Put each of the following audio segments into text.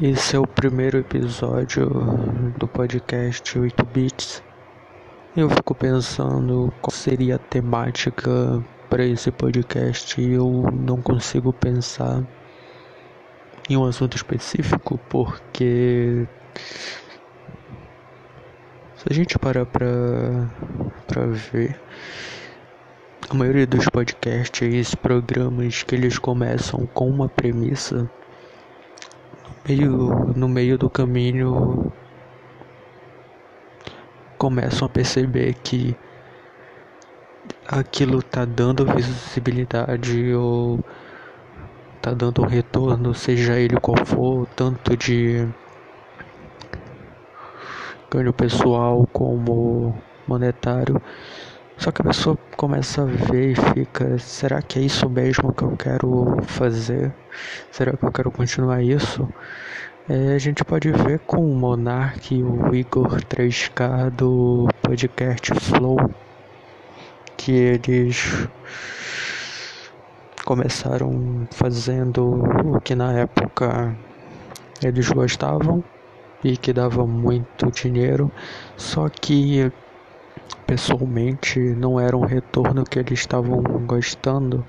Esse é o primeiro episódio do podcast 8 Bits. Eu fico pensando qual seria a temática para esse podcast e eu não consigo pensar em um assunto específico porque se a gente parar pra, pra ver a maioria dos podcasts, programas que eles começam com uma premissa, meio, no meio do caminho começam a perceber que aquilo tá dando visibilidade ou tá dando um retorno, seja ele qual for, tanto de ganho pessoal como monetário. Só que a pessoa começa a ver e fica: será que é isso mesmo que eu quero fazer? Será que eu quero continuar isso? É, a gente pode ver com o Monark e o Igor 3K do podcast Flow que eles começaram fazendo o que na época eles gostavam e que dava muito dinheiro, só que pessoalmente não era um retorno que eles estavam gostando.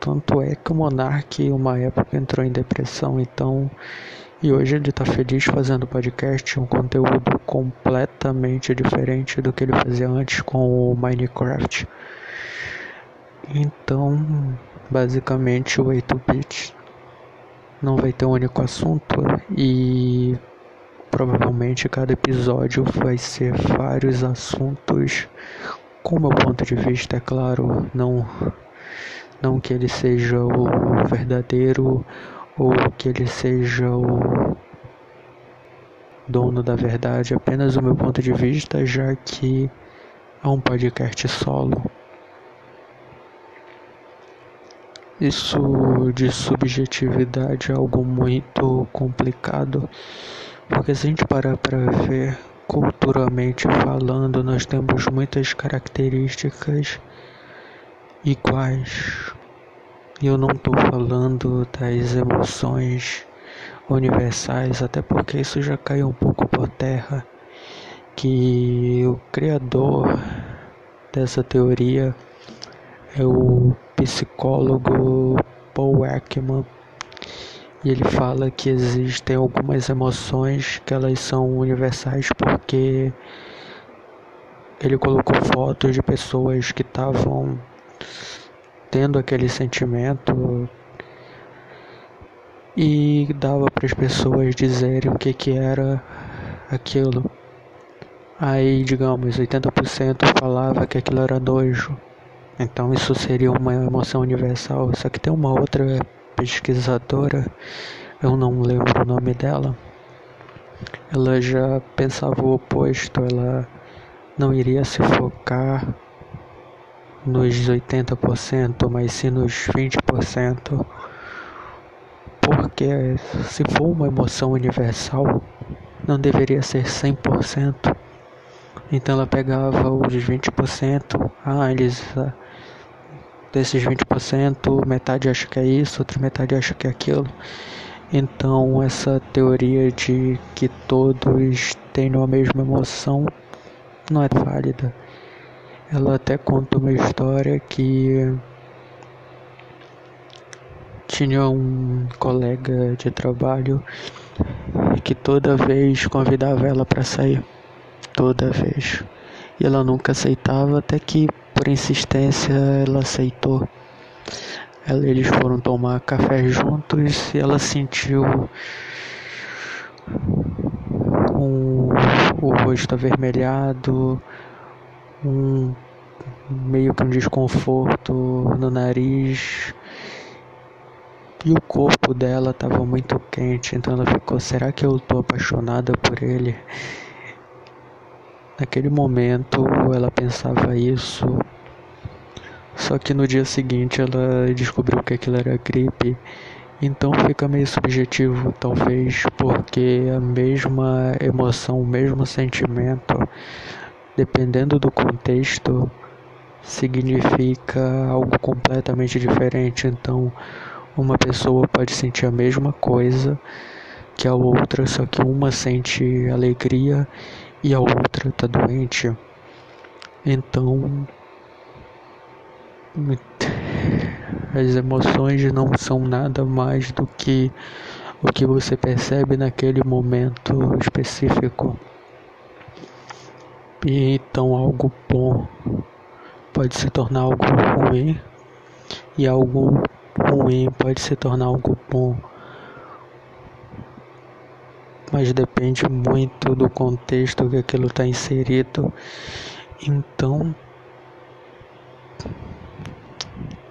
Tanto é que o Monark, uma época, entrou em depressão, então. E hoje ele está feliz fazendo podcast, um conteúdo completamente diferente do que ele fazia antes com o Minecraft. Então, basicamente, o 8-bit não vai ter um único assunto e Provavelmente cada episódio vai ser vários assuntos. Com meu ponto de vista, é claro, não não que ele seja o verdadeiro ou que ele seja o dono da verdade, apenas o meu ponto de vista, já que é um podcast solo. Isso de subjetividade é algo muito complicado porque se a gente parar para ver culturalmente falando, nós temos muitas características iguais. Eu não estou falando das emoções universais, até porque isso já caiu um pouco por terra. Que o criador dessa teoria é o psicólogo Paul Ekman e ele fala que existem algumas emoções que elas são universais porque ele colocou fotos de pessoas que estavam tendo aquele sentimento e dava para as pessoas dizerem o que que era aquilo. Aí, digamos, 80% falava que aquilo era nojo. Então isso seria uma emoção universal. Só que tem uma outra pesquisadora, eu não lembro o nome dela, ela já pensava o oposto, ela não iria se focar nos 80%, mas sim nos 20%, porque se for uma emoção universal, não deveria ser 100%. Então ela pegava os 20%, ah, eles desses 20%, metade acha que é isso, outra metade acha que é aquilo. Então, essa teoria de que todos têm a mesma emoção não é válida. Ela até conta uma história que tinha um colega de trabalho que toda vez convidava ela para sair, toda vez. E ela nunca aceitava até que por insistência, ela aceitou. Eles foram tomar café juntos e ela sentiu um, o rosto avermelhado, um meio que um desconforto no nariz e o corpo dela estava muito quente, então ela ficou: será que eu estou apaixonada por ele? Naquele momento ela pensava isso, só que no dia seguinte ela descobriu que aquilo era gripe. Então fica meio subjetivo, talvez, porque a mesma emoção, o mesmo sentimento, dependendo do contexto, significa algo completamente diferente. Então, uma pessoa pode sentir a mesma coisa que a outra, só que uma sente alegria e a outra tá doente. Então, as emoções não são nada mais do que o que você percebe naquele momento específico. E então algo bom pode se tornar algo ruim e algo ruim pode se tornar algo bom. Mas depende muito do contexto que aquilo está inserido. Então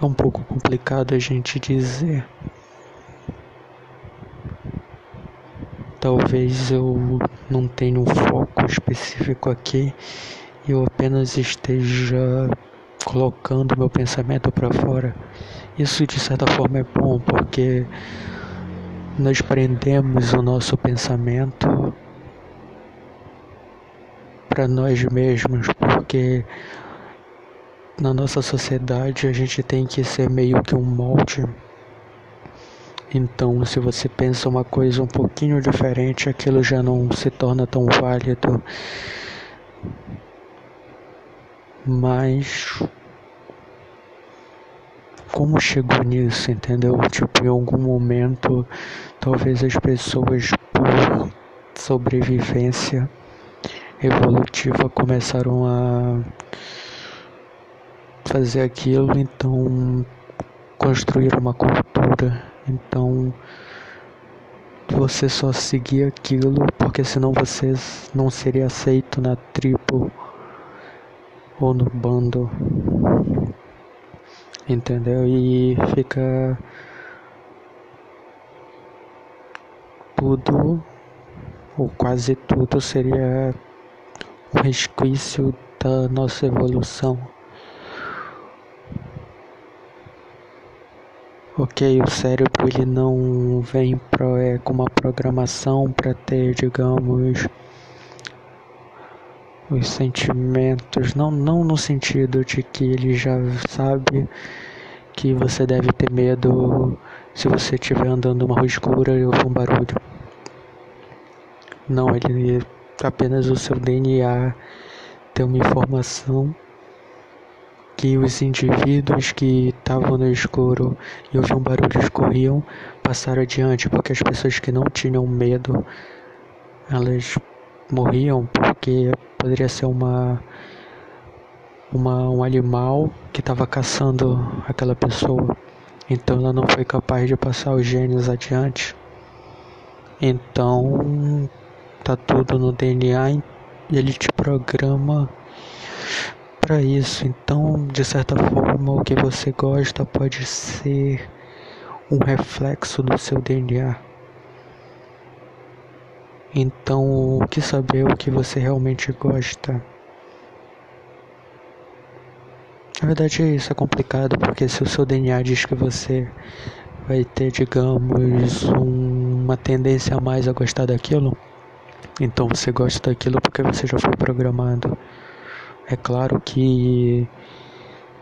é um pouco complicado a gente dizer. Talvez eu não tenha um foco específico aqui, eu apenas esteja colocando meu pensamento para fora. Isso de certa forma é bom porque nós prendemos o nosso pensamento para nós mesmos, porque na nossa sociedade a gente tem que ser meio que um molde. Então, se você pensa uma coisa um pouquinho diferente, aquilo já não se torna tão válido. Mas como chegou nisso, entendeu? Tipo, em algum momento, talvez as pessoas por sobrevivência evolutiva começaram a fazer aquilo, então construir uma cultura. Então você só seguia aquilo porque senão você não seria aceito na tribo ou no bando. Entendeu? E fica tudo ou quase tudo seria um resquício da nossa evolução. Ok, o cérebro ele não vem pro, é, com uma programação para ter, digamos, os sentimentos, não, não no sentido de que ele já sabe que você deve ter medo se você estiver andando numa rua escura e ouvir um barulho. Não, ele apenas o seu DNA tem uma informação que os indivíduos que estavam no escuro e ouviam barulhos corriam passaram adiante, porque as pessoas que não tinham medo, elas morriam porque poderia ser uma, uma um animal que estava caçando aquela pessoa. Então ela não foi capaz de passar os genes adiante. Então tá tudo no DNA ele te programa para isso. Então, de certa forma, o que você gosta pode ser um reflexo do seu DNA. Então, o que saber o que você realmente gosta? Na verdade, isso é complicado porque se o seu DNA diz que você vai ter, digamos, um, uma tendência a mais a gostar daquilo, então você gosta daquilo porque você já foi programado. É claro que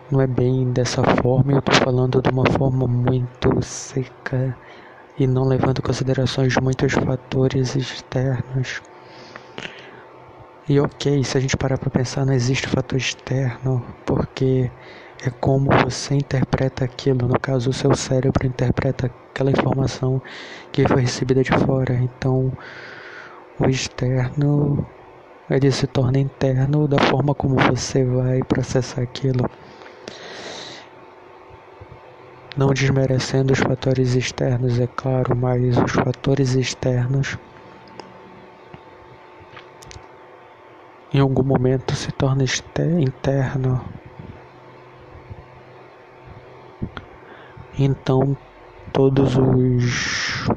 não é bem dessa forma, eu estou falando de uma forma muito seca e não levando em considerações muitos fatores externos. E ok, se a gente parar para pensar, não existe fator externo, porque é como você interpreta aquilo. No caso, o seu cérebro interpreta aquela informação que foi recebida de fora. Então, o externo ele se torna interno da forma como você vai processar aquilo. Não desmerecendo os fatores externos, é claro, mas os fatores externos em algum momento se torna interno. Então todos os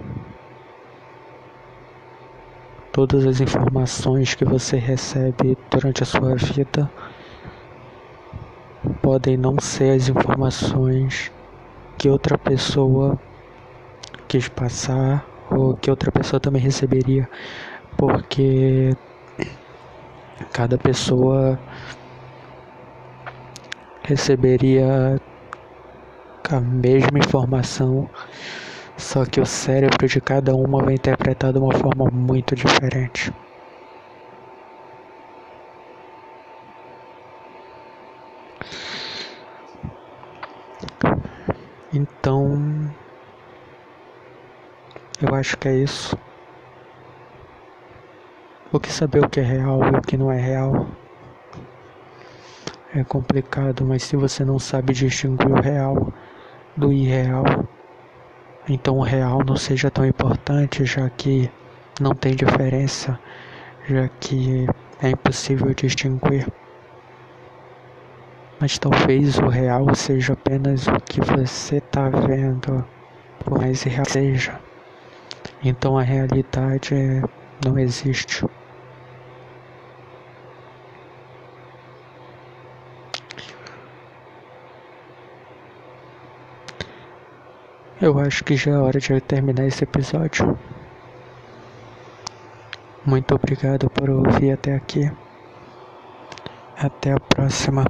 todas as informações que você recebe durante a sua vida podem não ser as informações que outra pessoa quis passar ou que outra pessoa também receberia, porque cada pessoa receberia a mesma informação Só que o cérebro de cada uma vai interpretar de uma forma muito diferente. Então, eu acho que é isso. Porque saber o que é real e o que não é real é complicado, mas se você não sabe distinguir o real do irreal, então o real não seja tão importante, já que não tem diferença, já que é impossível distinguir. Mas talvez o real seja apenas o que você está vendo, por mais real seja. Então a realidade é, não existe. Eu acho que já é hora de eu terminar esse episódio. Muito obrigado por ouvir até aqui. Até a próxima.